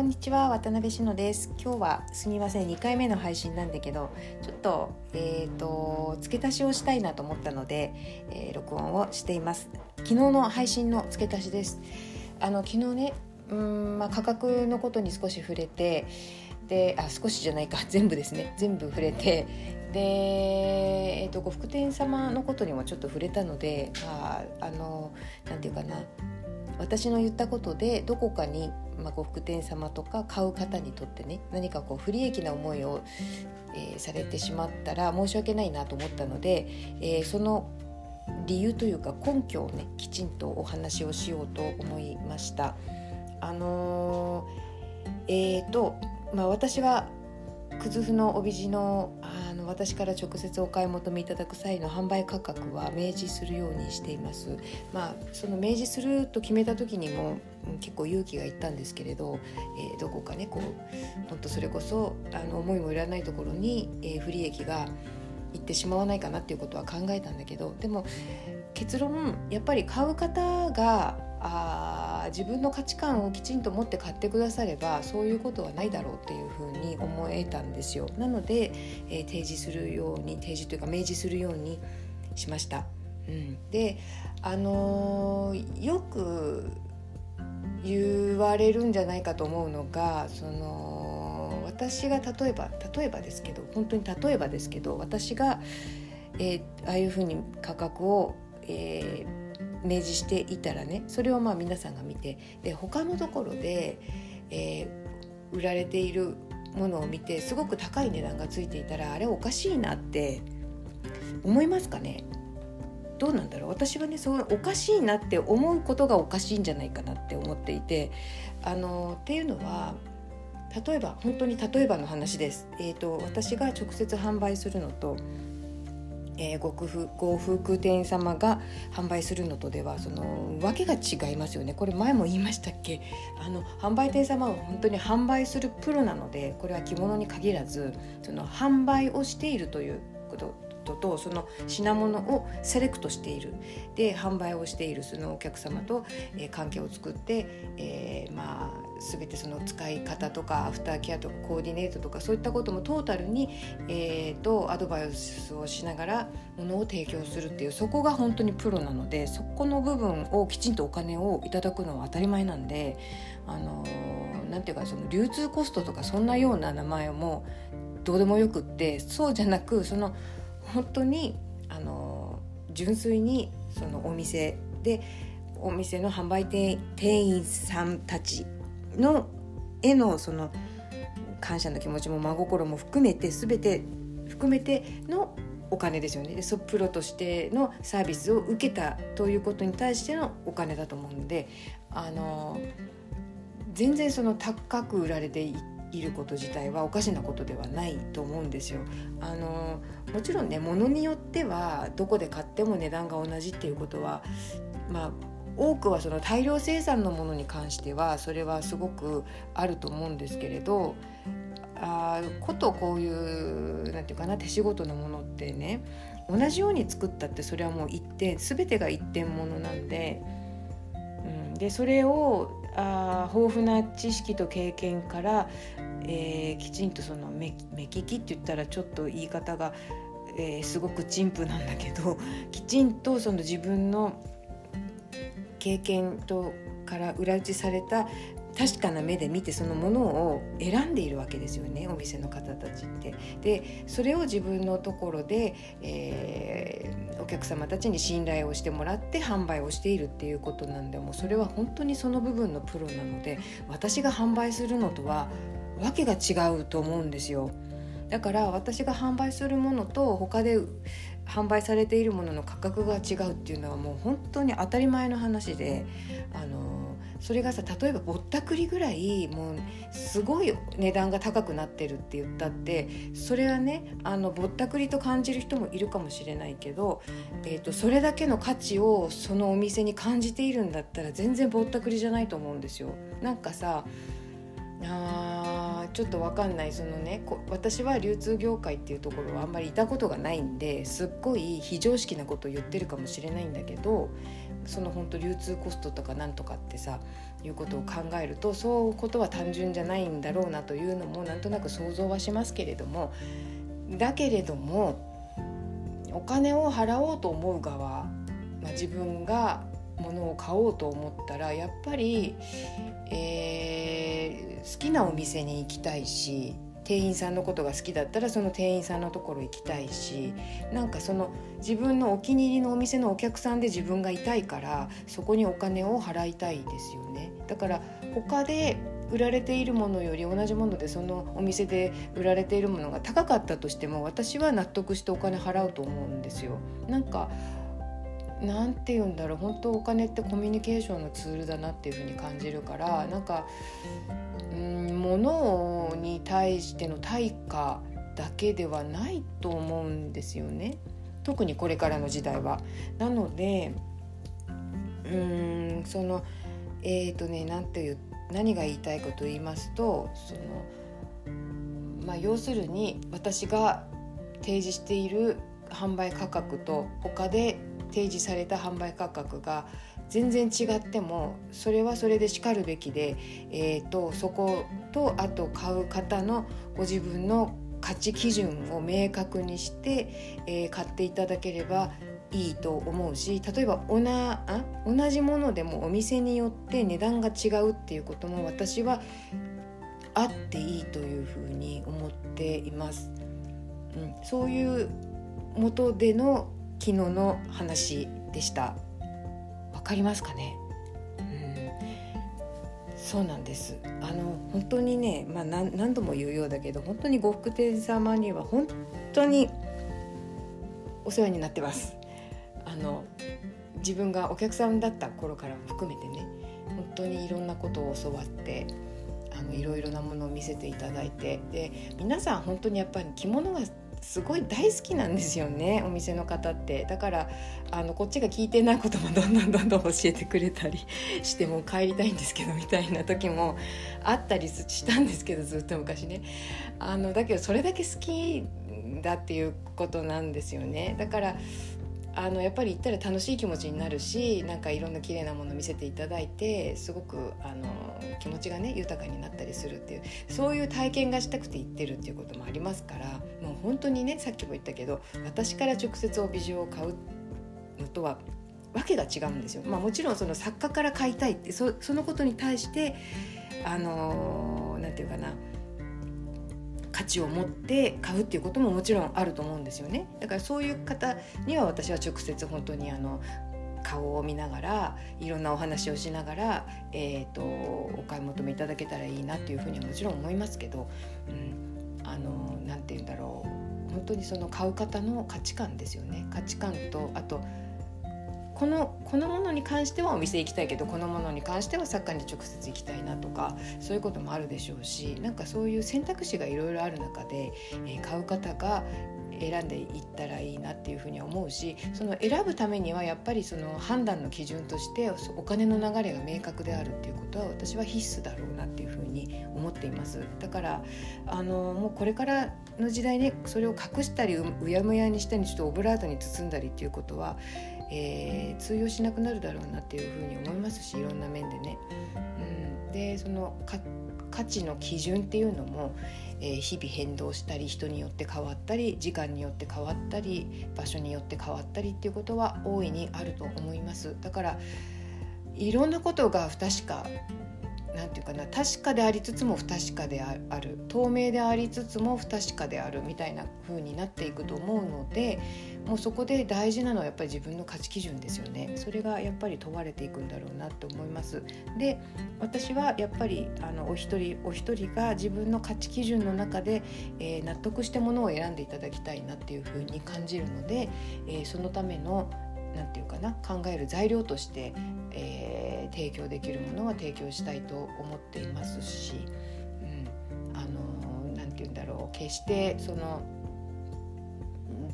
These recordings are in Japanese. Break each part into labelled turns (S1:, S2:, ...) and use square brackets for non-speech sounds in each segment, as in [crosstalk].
S1: こんにちは渡辺志乃です。今日はすみません。2回目の配信なんだけどちょっとえっ、ー、と付け足しをしたいなと思ったので、えー、録音をしています。昨日の配信の付け足しです。あの昨日ねうんまあ、価格のことに少し触れてであ少しじゃないか。[laughs] 全部ですね。全部触れてで、えーと、呉服店様のことにもちょっと触れたのでああのなんていうかな。私の言ったことでどこかに、まあ、呉服店様とか買う方にとってね何かこう不利益な思いを、えー、されてしまったら申し訳ないなと思ったので、えー、その理由というか根拠をねきちんとお話をしようと思いました。あのー、えーとまあ、私はクズフの帯地のあの私から直接お買い求めいただく際の販売価格は明示するようにしています。まあ、その明示すると決めた時にも結構勇気がいったんですけれど、えー、どこかねこう本当それこそあの思いもいらないところに、えー、不利益がいってしまわないかなっていうことは考えたんだけどでも結論やっぱり買う方があ自分の価値観をきちんと持って買ってくださればそういうことはないだろうっていうふうに思えたんですよなので、えー、提示するように提示というか明示するようにしました。うん、であのー、よく言われるんじゃないかと思うのがその私が例えば例えばですけど本当に例えばですけど私が、えー、ああいうふうに価格を、えー、明示していたらねそれをまあ皆さんが見てで他のところで、えー、売られているものを見てすごく高い値段がついていたらあれおかしいなって思いますかね？どうなんだろう？私はねそうおかしいなって思うことがおかしいんじゃないかなって思っていてあのっていうのは例えば本当に例えばの話です。えーと私が直接販売するのとえー、ごご夫婦店様が販売するのとではその訳が違いますよね。これ前も言いましたっけ？あの販売店様は本当に販売するプロなのでこれは着物に限らずその販売をしているということとその品物をセレクトしている。で販売をしているそのお客様と、えー、関係を作って、えー、まあ全てその使い方とかアフターケアとかコーディネートとかそういったこともトータルに、えーと、アドバイスをしながらものを提供するっていうそこが本当にプロなのでそこの部分をきちんとお金をいただくのは当たり前なんであのなんていうかその流通コストとかそんなような名前もどうでもよくってそうじゃなくその本当にあの純粋にそのお店でお店の販売店店員さんたちのへのその感謝の気持ちも真心も含めて全て含めてのお金ですよね。でそプロとしてのサービスを受けたということに対してのお金だと思うのであの全然その高く売られていいること自体はおかしなことではないと思うんですよ。あのもちろんね物によってはどこで買っても値段が同じっていうことはまあ多くはその大量生産のものに関してはそれはすごくあると思うんですけれどあことこういうなんていうかな手仕事のものってね同じように作ったってそれはもう一点全てが一点ものなんで,、でそれをあ豊富な知識と経験から、えー、きちんとその目利きって言ったらちょっと言い方が、えー、すごく陳腐なんだけど [laughs] きちんとその自分の経験とから裏打ちされた確かな目で見てそのものを選んでいるわけですよねお店の方たちって。でそれを自分のところで、えー、お客様たちに信頼をしてもらって販売をしているっていうことなんでもうそれは本当にその部分のプロなので私が販売するのとは訳が違うと思うんですよ。だから私が販売するものと他で販売されているものの価格が違うっていうのはもう本当に当たり前の話であのそれがさ例えばぼったくりぐらいもうすごい値段が高くなってるって言ったってそれはねあのぼったくりと感じる人もいるかもしれないけど、えーと、それだけの価値をそのお店に感じているんだったら全然ぼったくりじゃないと思うんですよ。なんかさあちょっと分かんないそのね私は流通業界っていうところはあんまりいたことがないんですっごい非常識なことを言ってるかもしれないんだけどその本当流通コストとかなんとかってさいうことを考えるとそういうことは単純じゃないんだろうなというのもなんとなく想像はしますけれどもだけれどもお金を払おうと思う側、まあ、自分が物を買おうと思ったらやっぱり、えー、好きなお店に行きたいし店員さんのことが好きだったらその店員さんのところ行きたいしなんかその自分のお気に入りのお店のお客さんで自分がいたいからそこにお金を払いたいですよね。だから他で売られているものより同じものでそのお店で売られているものが高かったとしても私は納得してお金払うと思うんですよ。なんかなんて言うんだろう本当お金ってコミュニケーションのツールだなっていうふうに感じるからなんかうん物に対しての対価だけではないと思うんですよね特にこれからの時代は。なのでうんそのえっ、ー、とね何て言何が言いたいかと言いますとそのまあ要するに私が提示している販売価格と他で提示された販売価格が全然違ってもそれはそれでしかるべきで、えーと、そことあと買う方のご自分の価値基準を明確にして、えー、買っていただければいいと思うし例えばおなあ同じものでもお店によって値段が違うっていうことも私はあっていいというふうに思っています。うん、そういう元での昨日の話でした。わかりますかね、うん、そうなんです。あの本当にね、まあ、何度も言うようだけど本当に呉服店様には本当にお世話になってます。あの自分がお客さんだった頃からも含めてね本当にいろんなことを教わってあのいろいろなものを見せていただいてで皆さん本当にやっぱり着物がすごい大好きなんですよねお店の方って。だからあのこっちが聞いてないこともどんどんどんどん教えてくれたりしても帰りたいんですけどみたいな時もあったりしたんですけどずっと昔ね。あのだけどそれだけ好きだっていうことなんですよね。だからあのやっぱり行ったら楽しい気持ちになるしなんかいろんな綺麗なもの見せていただいてすごくあの気持ちがね豊かになったりするっていうそういう体験がしたくて行ってるっていうこともありますからもう本当にねさっきも言ったけど私から直接帯状を買うのとはわけが違うんですよ。まあ、もちろんその作家から買いたいってそそのことに対してあのなんていうかな価値を持って買うっていうことももちろんあると思うんですよね。だからそういう方には私は直接本当にあの顔を見ながらいろんなお話をしながら、えーと、お買い求めいただけたらいいなっていうふうにはもちろん思いますけど、うん、あのなんて言うんだろう。本当にその買う方の価値観ですよね。価値観とあとこのこのものに関してはお店行きたいけどこのものに関しては作家に直接行きたいなとかそういうこともあるでしょうしなんかそういう選択肢がいろいろある中で、えー、買う方が選んでいったらいいなっていうふうに思うしその選ぶためにはやっぱりその判断の基準としてお金の流れが明確であるっていうことは私は必須だろうなっていうふうに思っています。だからあのもうこれからの時代ねそれを隠したりうやむやにしたりちょっとオブラートに包んだりっていうことはえー、通用しなくなるだろうなっていうふうに思いますしいろんな面でね。うん、でその価値の基準っていうのも、えー、日々変動したり人によって変わったり時間によって変わったり場所によって変わったりっていうことは大いにあると思います。だからいろんなことが不確か何て言うかな確かでありつつも不確かである透明でありつつも不確かであるみたいな風になっていくと思うのでもうそこで大事なのはやっぱり自分の価値基準ですよね。それがやっぱり問われていくんだろうなと思います。で私はやっぱりあのお一人お一人が自分の価値基準の中で、えー、納得してものを選んでいただきたいなっていう風に感じるので、えー、そのための何て言うかな考える材料として、えー、提供できるものは提供したいと思っていますし、うん、あの何て言うんだろう決してその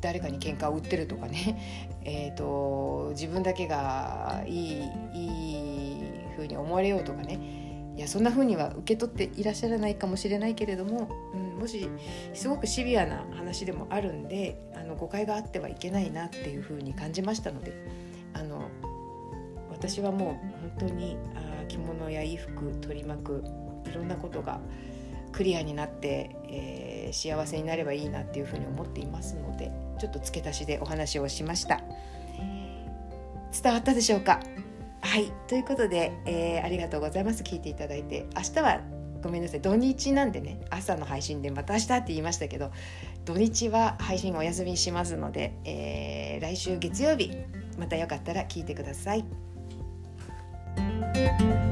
S1: 誰かに喧嘩を売ってるとかね、[laughs] えーと、自分だけがいいいい風に思われようとかねいやそんな風には受け取っていらっしゃらないかもしれないけれども、うん、もしすごくシビアな話でもあるんであの誤解があってはいけないなっていう風に感じましたのであの私はもう本当にあ着物や衣服取り巻くいろんなことがクリアになって、えー、幸せになればいいなっていうふうに思っていますのでちょっと付け足しでお話をしました。伝わったでしょうか？はい。ということで、えー、ありがとうございます。聞いていただいて。明日はごめんなさい。土日なんでね朝の配信でまた明日って言いましたけど土日は配信お休みしますので、えー、来週月曜日またよかったら聞いてください。Bye.